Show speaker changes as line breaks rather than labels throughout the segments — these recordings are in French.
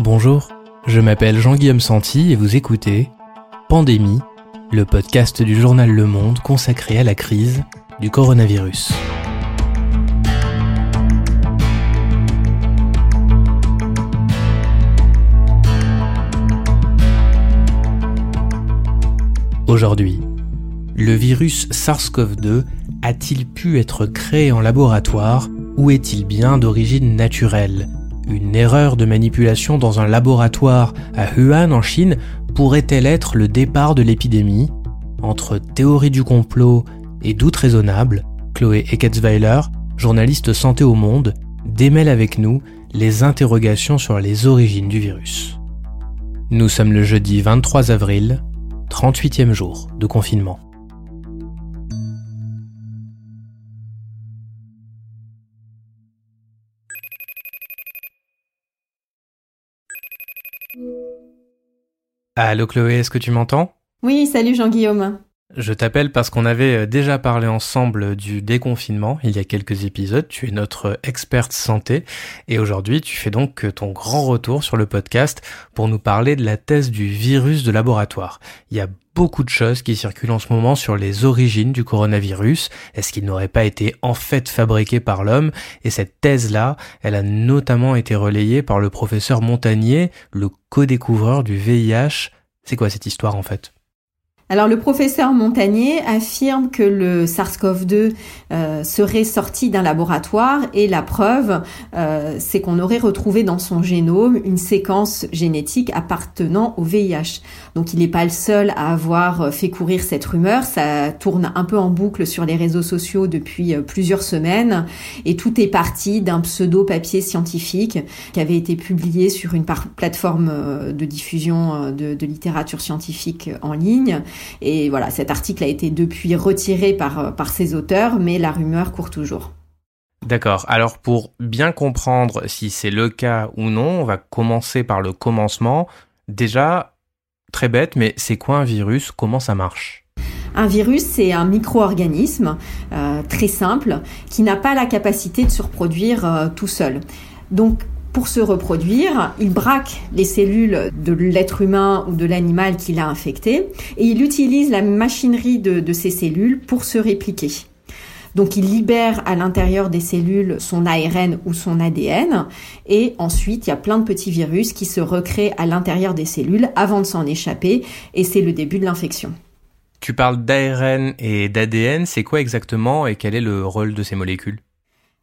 Bonjour, je m'appelle Jean-Guillaume Santi et vous écoutez Pandémie, le podcast du journal Le Monde consacré à la crise du coronavirus. Aujourd'hui, le virus SARS-CoV-2 a-t-il pu être créé en laboratoire ou est-il bien d'origine naturelle? Une erreur de manipulation dans un laboratoire à Wuhan en Chine pourrait-elle être le départ de l'épidémie? Entre théorie du complot et doute raisonnable, Chloé Eckertsweiler, journaliste santé au monde, démêle avec nous les interrogations sur les origines du virus. Nous sommes le jeudi 23 avril, 38e jour de confinement. Allô Chloé, est-ce que tu m'entends?
Oui, salut Jean-Guillaume.
Je t'appelle parce qu'on avait euh, déjà parlé ensemble du déconfinement il y a quelques épisodes. Tu es notre experte santé et aujourd'hui tu fais donc ton grand retour sur le podcast pour nous parler de la thèse du virus de laboratoire. Il y a beaucoup de choses qui circulent en ce moment sur les origines du coronavirus. Est-ce qu'il n'aurait pas été en fait fabriqué par l'homme? Et cette thèse-là, elle a notamment été relayée par le professeur Montagnier, le co-découvreur du VIH. C'est quoi cette histoire en fait?
Alors le professeur Montagnier affirme que le SARS-CoV-2 euh, serait sorti d'un laboratoire et la preuve, euh, c'est qu'on aurait retrouvé dans son génome une séquence génétique appartenant au VIH. Donc il n'est pas le seul à avoir fait courir cette rumeur, ça tourne un peu en boucle sur les réseaux sociaux depuis euh, plusieurs semaines. Et tout est parti d'un pseudo papier scientifique qui avait été publié sur une plateforme de diffusion de littérature scientifique en ligne et voilà, cet article a été depuis retiré par, euh, par ses auteurs, mais la rumeur court toujours.
D'accord. Alors pour bien comprendre si c'est le cas ou non, on va commencer par le commencement. Déjà, très bête, mais c'est quoi un virus? Comment ça marche?
Un virus, c'est un micro-organisme euh, très simple qui n'a pas la capacité de se reproduire euh, tout seul. Donc pour se reproduire, il braque les cellules de l'être humain ou de l'animal qu'il a infecté et il utilise la machinerie de, ces cellules pour se répliquer. Donc il libère à l'intérieur des cellules son ARN ou son ADN et ensuite il y a plein de petits virus qui se recréent à l'intérieur des cellules avant de s'en échapper et c'est le début de l'infection.
Tu parles d'ARN et d'ADN, c'est quoi exactement et quel est le rôle de ces molécules?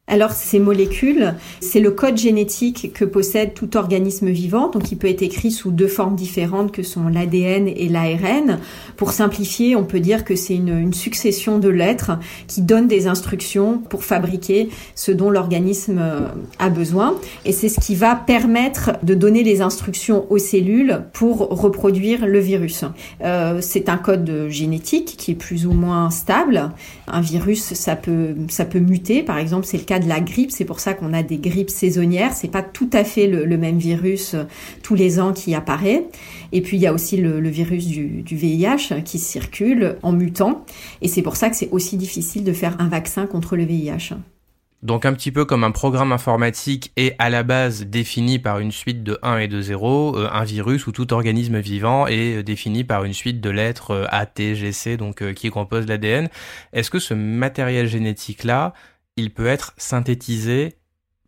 Alors ces molécules, c'est le code génétique que possède tout organisme vivant, donc il peut être écrit sous deux formes différentes que sont l'ADN et l'ARN. Pour simplifier, on peut dire que c'est une, succession de lettres qui donnent des instructions pour fabriquer ce dont l'organisme euh, a besoin, et c'est ce qui va permettre de donner les instructions aux cellules pour reproduire le virus. Euh, c'est un code génétique qui est plus ou moins stable. Un virus, ça peut, ça peut muter, par exemple, c'est le cas de la grippe. C'est pour ça qu'on a des grippes saisonnières. C'est pas tout à fait le, même virus euh, tous les ans qui apparaît. Et puis il y a aussi le, virus du, VIH qui circule en mutant. Et c'est pour ça que c'est aussi difficile de faire un vaccin contre le VIH.
Donc un petit peu comme un programme informatique est à la base défini par une suite de 1 et de 0, euh, un virus ou tout organisme vivant est euh, défini par une suite de lettres A, T, G, C, donc qui compose l'ADN. Est-ce que ce matériel génétique-là, il peut être synthétisé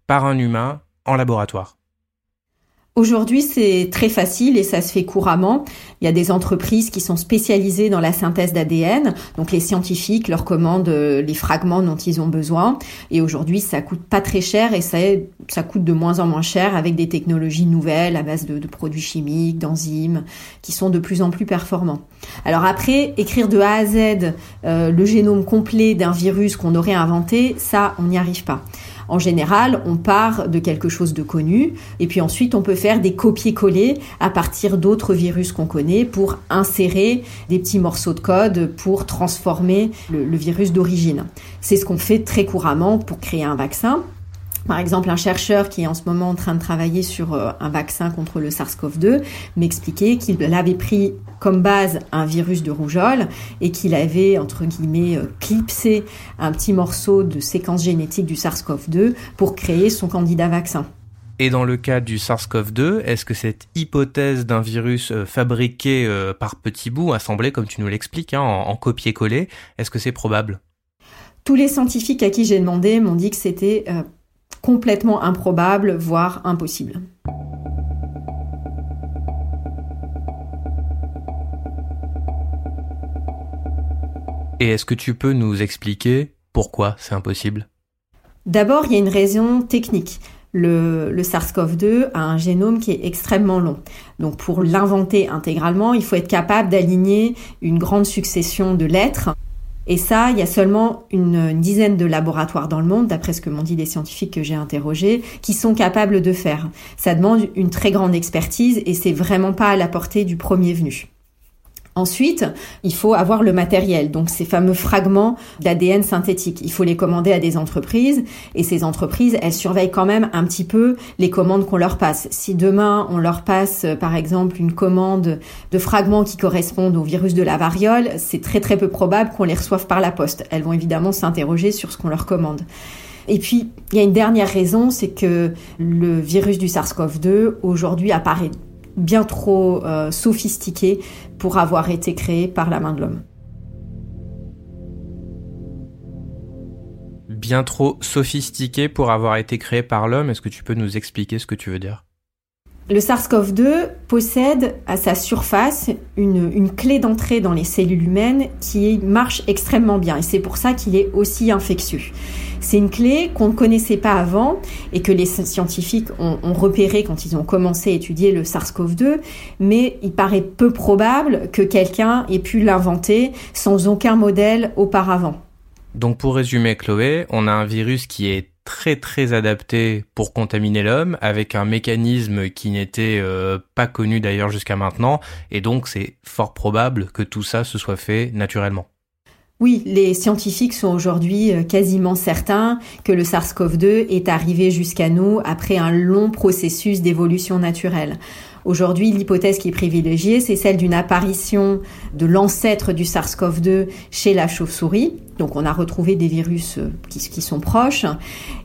par un humain en laboratoire.
Aujourd'hui, c'est très facile et ça se fait couramment. Il y a des entreprises qui sont spécialisées dans la synthèse d'ADN. Donc les scientifiques leur commandent euh, les fragments dont ils ont besoin. Et aujourd'hui, ça coûte pas très cher et ça, coûte de moins en moins cher avec des technologies nouvelles à base de, produits chimiques, d'enzymes, qui sont de plus en plus performants. Alors après, écrire de A à Z euh, le génome complet d'un virus qu'on aurait inventé, ça, on n'y arrive pas. En général, on part de quelque chose de connu et puis ensuite on peut faire des copier-coller à partir d'autres virus qu'on connaît pour insérer des petits morceaux de code pour transformer le, le virus d'origine. C'est ce qu'on fait très couramment pour créer un vaccin. Par exemple, un chercheur qui est en ce moment en train de travailler sur euh, un vaccin contre le SARS-CoV-2 m'expliquait qu'il avait pris comme base un virus de rougeole et qu'il avait, entre guillemets, euh, clipsé un petit morceau de séquence génétique du SARS-CoV-2 pour créer son candidat vaccin.
Et dans le cas du SARS-CoV-2, est-ce que cette hypothèse d'un virus euh, fabriqué par petits bouts, assemblé comme tu nous l'expliques, hein, en, copier-coller, est-ce que c'est probable?
Tous les scientifiques à qui j'ai demandé m'ont dit que c'était complètement improbable, voire impossible.
Et est-ce que tu peux nous expliquer pourquoi c'est impossible?
D'abord, il y a une raison technique. Le, SARS-CoV-2 a un génome qui est extrêmement long. Donc pour l'inventer intégralement, il faut être capable d'aligner une grande succession de lettres. Et ça, il y a seulement une, dizaine de laboratoires dans le monde, d'après ce que m'ont dit les scientifiques que j'ai interrogés, qui sont capables de faire. Ça demande une très grande expertise et c'est vraiment pas à la portée du premier venu. Ensuite, il faut avoir le matériel, donc ces fameux fragments d'ADN synthétique. Il faut les commander à des entreprises et ces entreprises, elles surveillent quand même un petit peu les commandes qu'on leur passe. Si demain on leur passe par exemple une commande de fragments qui correspondent au virus de la variole, c'est très très peu probable qu'on les reçoive par la poste. Elles vont évidemment s'interroger sur ce qu'on leur commande. Et puis, il y a une dernière raison, c'est que le virus du SARS-CoV-2 aujourd'hui apparaît bien trop euh, sophistiqué pour avoir été créé par la main de l'homme.
Bien trop sophistiqué pour avoir été créé par l'homme, est-ce que tu peux nous expliquer ce que tu veux dire?
Le SARS-CoV-2 possède à sa surface une, clé d'entrée dans les cellules humaines qui marche extrêmement bien et c'est pour ça qu'il est aussi infectieux. C'est une clé qu'on ne connaissait pas avant et que les scientifiques ont, ont, repéré quand ils ont commencé à étudier le SARS-CoV-2, mais il paraît peu probable que quelqu'un ait pu l'inventer sans aucun modèle auparavant.
Donc pour résumer Chloé, on a un virus qui est très très adapté pour contaminer l'homme, avec un mécanisme qui n'était euh, pas connu d'ailleurs jusqu'à maintenant, et donc c'est fort probable que tout ça se soit fait naturellement.
Oui, les scientifiques sont aujourd'hui euh, quasiment certains que le SARS-CoV-2 est arrivé jusqu'à nous après un long processus d'évolution naturelle. Aujourd'hui, l'hypothèse qui est privilégiée, c'est celle d'une apparition de l'ancêtre du SARS-CoV-2 chez la chauve-souris. Donc on a retrouvé des virus euh, qui, qui sont proches.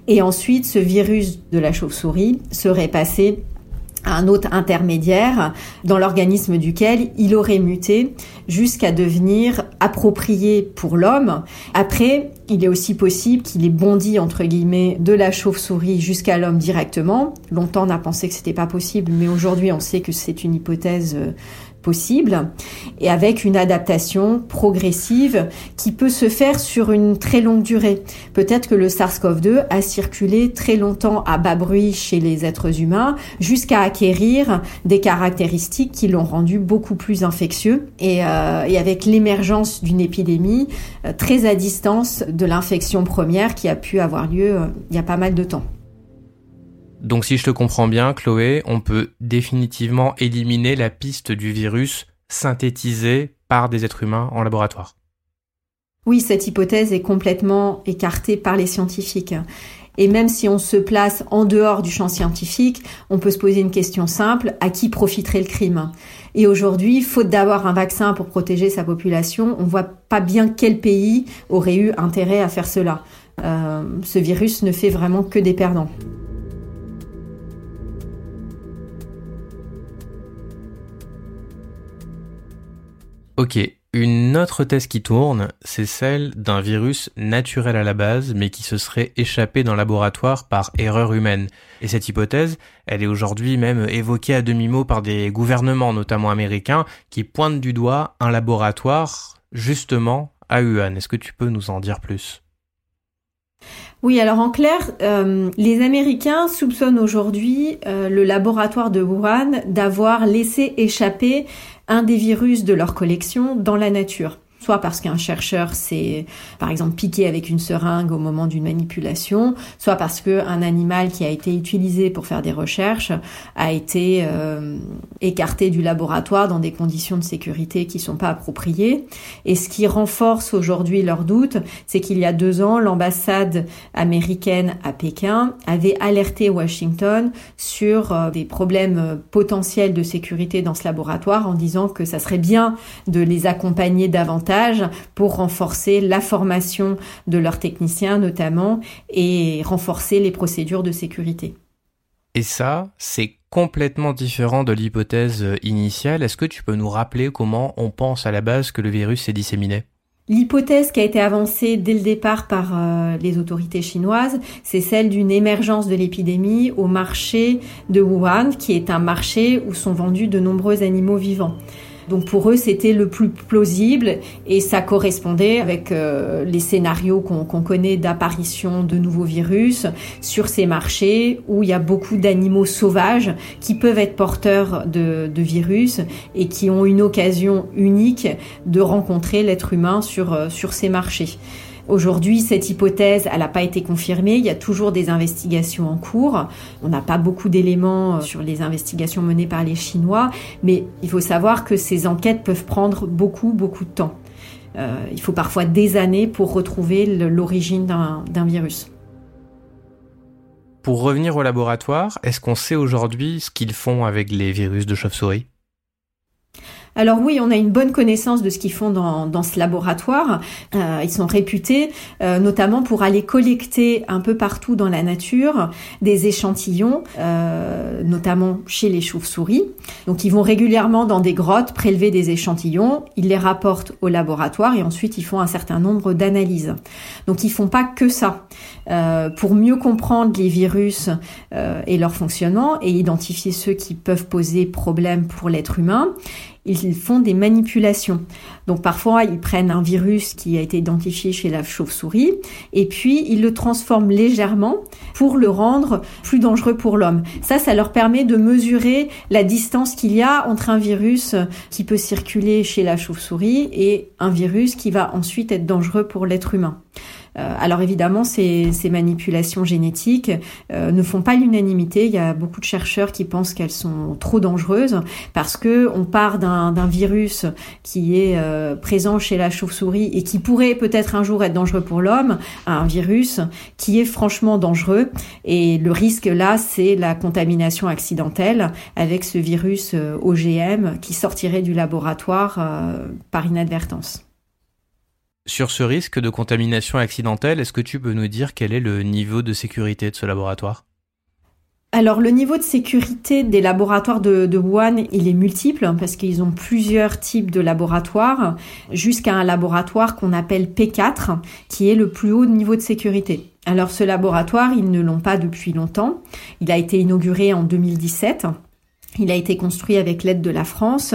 Et ensuite, ce virus de la chauve-souris serait passé un autre intermédiaire dans l'organisme duquel il aurait muté jusqu'à devenir approprié pour l'homme. Après, il est aussi possible qu'il ait bondi entre guillemets de la chauve-souris jusqu'à l'homme directement. Longtemps on a pensé que c'était pas possible, mais aujourd'hui on sait que c'est une hypothèse euh, possible et avec une adaptation progressive qui peut se faire sur une très longue durée. Peut-être que le SARS-CoV-2 a circulé très longtemps à bas bruit chez les êtres humains jusqu'à acquérir des caractéristiques qui l'ont rendu beaucoup plus infectieux et, euh, et avec l'émergence d'une épidémie euh, très à distance de l'infection première qui a pu avoir lieu euh, il y a pas mal de temps.
Donc si je te comprends bien, Chloé, on peut définitivement éliminer la piste du virus synthétisé par des êtres humains en laboratoire.
Oui, cette hypothèse est complètement écartée par les scientifiques. Et même si on se place en dehors du champ scientifique, on peut se poser une question simple, à qui profiterait le crime? Et aujourd'hui, faute d'avoir un vaccin pour protéger sa population, on voit pas bien quel pays aurait eu intérêt à faire cela. Euh, ce virus ne fait vraiment que des perdants.
Ok, une autre thèse qui tourne, c'est celle d'un virus naturel à la base, mais qui se serait échappé dans le laboratoire par erreur humaine. Et cette hypothèse, elle est aujourd'hui même évoquée à demi-mot par des gouvernements, notamment américains, qui pointent du doigt un laboratoire, justement, à Wuhan. Est-ce que tu peux nous en dire plus?
Oui, alors en clair, euh, les Américains soupçonnent aujourd'hui euh, le laboratoire de Wuhan d'avoir laissé échapper un des virus de leur collection dans la nature soit parce qu'un chercheur s'est, par exemple, piqué avec une seringue au moment d'une manipulation, soit parce qu'un animal qui a été utilisé pour faire des recherches a été euh, écarté du laboratoire dans des conditions de sécurité qui sont pas appropriées. Et ce qui renforce aujourd'hui leur doute, c'est qu'il y a deux ans, l'ambassade américaine à Pékin avait alerté Washington sur euh, des problèmes potentiels de sécurité dans ce laboratoire en disant que ça serait bien de les accompagner davantage pour renforcer la formation de leurs techniciens notamment et renforcer les procédures de sécurité.
Et ça, c'est complètement différent de l'hypothèse initiale. Est-ce que tu peux nous rappeler comment on pense à la base que le virus s'est disséminé?
L'hypothèse qui a été avancée dès le départ par euh, les autorités chinoises, c'est celle d'une émergence de l'épidémie au marché de Wuhan, qui est un marché où sont vendus de nombreux animaux vivants. Donc pour eux, c'était le plus plausible et ça correspondait avec euh, les scénarios qu'on connaît d'apparition de nouveaux virus sur ces marchés où il y a beaucoup d'animaux sauvages qui peuvent être porteurs de, virus et qui ont une occasion unique de rencontrer l'être humain sur, euh, sur ces marchés. Aujourd'hui, cette hypothèse, elle n'a pas été confirmée. Il y a toujours des investigations en cours. On n'a pas beaucoup d'éléments euh, sur les investigations menées par les Chinois, mais il faut savoir que ces enquêtes peuvent prendre beaucoup, beaucoup de temps. Euh, il faut parfois des années pour retrouver l'origine d'un virus.
Pour revenir au laboratoire, est-ce qu'on sait aujourd'hui ce qu'ils font avec les virus de chauve-souris?
Alors oui, on a une bonne connaissance de ce qu'ils font dans, ce laboratoire. Euh, ils sont réputés euh, notamment pour aller collecter un peu partout dans la nature des échantillons, euh, notamment chez les chauves-souris. Donc ils vont régulièrement dans des grottes prélever des échantillons, ils les rapportent au laboratoire et ensuite ils font un certain nombre d'analyses. Donc ils font pas que ça. pour mieux comprendre les virus et leur fonctionnement et identifier ceux qui peuvent poser problème pour l'être humain, ils font des manipulations. Donc parfois, ils prennent un virus qui a été identifié chez la chauve-souris et puis ils le transforment légèrement pour le rendre plus dangereux pour l'homme. Ça, ça leur permet de mesurer la distance qu'il y a entre un virus qui peut circuler chez la chauve-souris et un virus qui va ensuite être dangereux pour l'être humain. Euh, alors évidemment, ces, manipulations génétiques euh, ne font pas l'unanimité. Il y a beaucoup de chercheurs qui pensent qu'elles sont trop dangereuses parce que on part d'un virus qui est euh, présent chez la chauve-souris et qui pourrait peut-être un jour être dangereux pour l'homme, à un virus qui est franchement dangereux. Et le risque là, c'est la contamination accidentelle avec ce virus OGM qui sortirait du laboratoire par inadvertance.
Sur ce risque de contamination accidentelle, est-ce que tu peux nous dire quel est le niveau de sécurité de ce laboratoire?
Alors le niveau de sécurité des laboratoires de, de Wuhan, il est multiple hein, parce qu'ils ont plusieurs types de laboratoires jusqu'à un laboratoire qu'on appelle P4 qui est le plus haut niveau de sécurité. Alors ce laboratoire, ils ne l'ont pas depuis longtemps. Il a été inauguré en 2017. Il a été construit avec l'aide de la France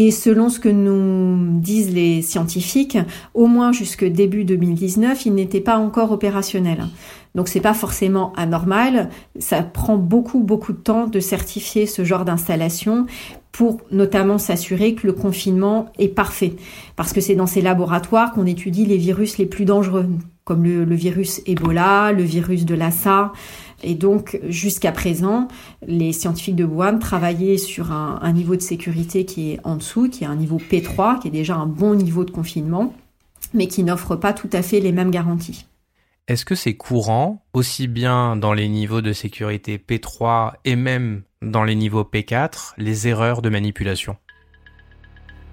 et selon ce que nous disent les scientifiques, au moins jusque début 2019, il n'était pas encore opérationnel. Donc c'est pas forcément anormal. Ça prend beaucoup beaucoup de temps de certifier ce genre d'installation pour notamment s'assurer que le confinement est parfait. Parce que c'est dans ces laboratoires qu'on étudie les virus les plus dangereux, comme le, virus Ebola, le virus de Lassa. Et donc, jusqu'à présent, les scientifiques de Wuhan travaillaient sur un, un, niveau de sécurité qui est en dessous, qui est un niveau P3, qui est déjà un bon niveau de confinement, mais qui n'offre pas tout à fait les mêmes garanties.
Est-ce que c'est courant, aussi bien dans les niveaux de sécurité P3 et même dans les niveaux P4, les erreurs de manipulation?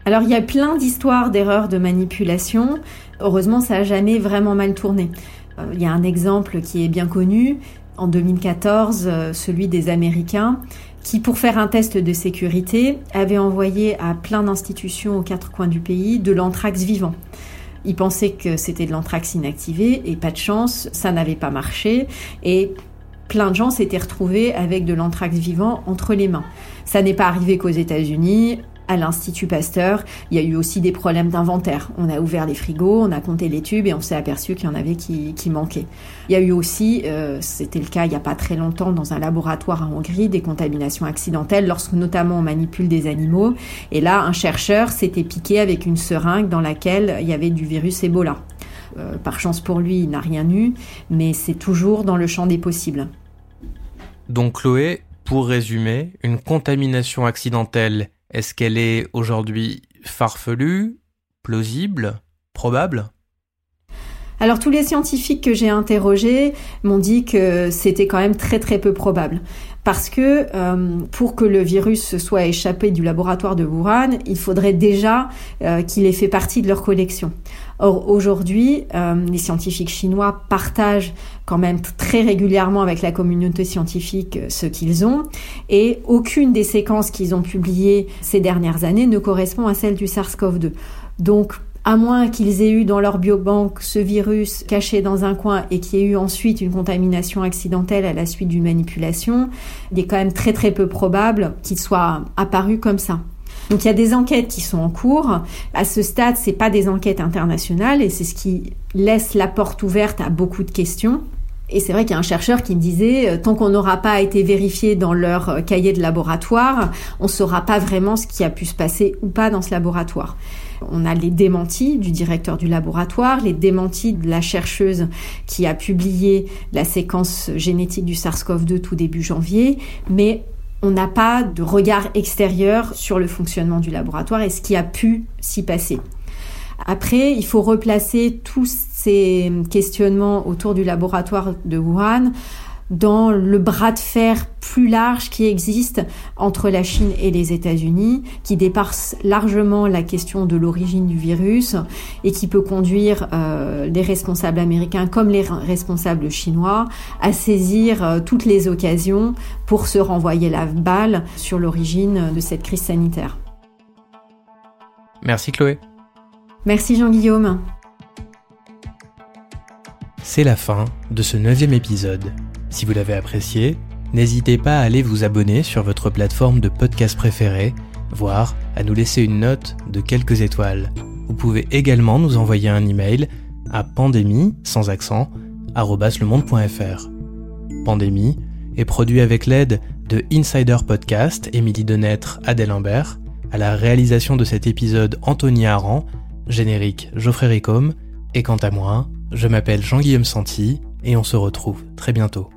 Alors il y a plein d'histoires d'erreurs de manipulation. Heureusement, ça n'a jamais vraiment mal tourné. Euh, il y a un exemple qui est bien connu, en 2014, euh, celui des Américains, qui, pour faire un test de sécurité, avaient envoyé à plein d'institutions aux quatre coins du pays de l'anthrax vivant. Ils pensaient que c'était de l'anthrax inactivé et pas de chance, ça n'avait pas marché et plein de gens s'étaient retrouvés avec de l'anthrax vivant entre les mains. Ça n'est pas arrivé qu'aux États-Unis à l'Institut Pasteur, il y a eu aussi des problèmes d'inventaire. On a ouvert les frigos, on a compté les tubes et on s'est aperçu qu'il y en avait qui, qui, manquaient. Il y a eu aussi, euh, c'était le cas il n'y a pas très longtemps dans un laboratoire en Hongrie, des contaminations accidentelles lorsque notamment on manipule des animaux. Et là, un chercheur s'était piqué avec une seringue dans laquelle il y avait du virus Ebola. Euh, par chance pour lui, il n'a rien eu, mais c'est toujours dans le champ des possibles.
Donc Chloé, pour résumer, une contamination accidentelle est-ce qu'elle est aujourd'hui farfelue, plausible, probable?
Alors tous les scientifiques que j'ai interrogés m'ont dit que c'était quand même très très peu probable. Parce que euh, pour que le virus soit échappé du laboratoire de Wuhan, il faudrait déjà euh, qu'il ait fait partie de leur collection. Or aujourd'hui, euh, les scientifiques chinois partagent quand même très régulièrement avec la communauté scientifique ce qu'ils ont, et aucune des séquences qu'ils ont publiées ces dernières années ne correspond à celle du SARS-CoV-2. Donc à moins qu'ils aient eu dans leur biobanque ce virus caché dans un coin et qu'il y ait eu ensuite une contamination accidentelle à la suite d'une manipulation, il est quand même très très peu probable qu'il soit apparu comme ça. Donc il y a des enquêtes qui sont en cours. À ce stade, c'est pas des enquêtes internationales et c'est ce qui laisse la porte ouverte à beaucoup de questions. Et c'est vrai qu'il y a un chercheur qui me disait, euh, tant qu'on n'aura pas été vérifié dans leur euh, cahier de laboratoire, on ne saura pas vraiment ce qui a pu se passer ou pas dans ce laboratoire. On a les démentis du directeur du laboratoire, les démentis de la chercheuse qui a publié la séquence génétique du SARS-CoV-2 tout début janvier, mais on n'a pas de regard extérieur sur le fonctionnement du laboratoire et ce qui a pu s'y passer. Après, il faut replacer tous ces questionnements autour du laboratoire de Wuhan dans le bras de fer plus large qui existe entre la Chine et les États-Unis, qui dépasse largement la question de l'origine du virus et qui peut conduire euh, les responsables américains comme les responsables chinois à saisir euh, toutes les occasions pour se renvoyer la balle sur l'origine de cette crise sanitaire.
Merci Chloé.
Merci Jean-Guillaume.
C'est la fin de ce neuvième épisode. Si vous l'avez apprécié, n'hésitez pas à aller vous abonner sur votre plateforme de podcast préférée, voire à nous laisser une note de quelques étoiles. Vous pouvez également nous envoyer un email à pandémie sans accent @lemonde.fr. Pandémie est produit avec l'aide de Insider Podcast, Émilie Denêtre, Adèle Imbert, à la réalisation de cet épisode Anthony Aran, générique Geoffrey Ricom, et quant à moi, je m'appelle Jean-Guillaume Santi et on se retrouve très bientôt.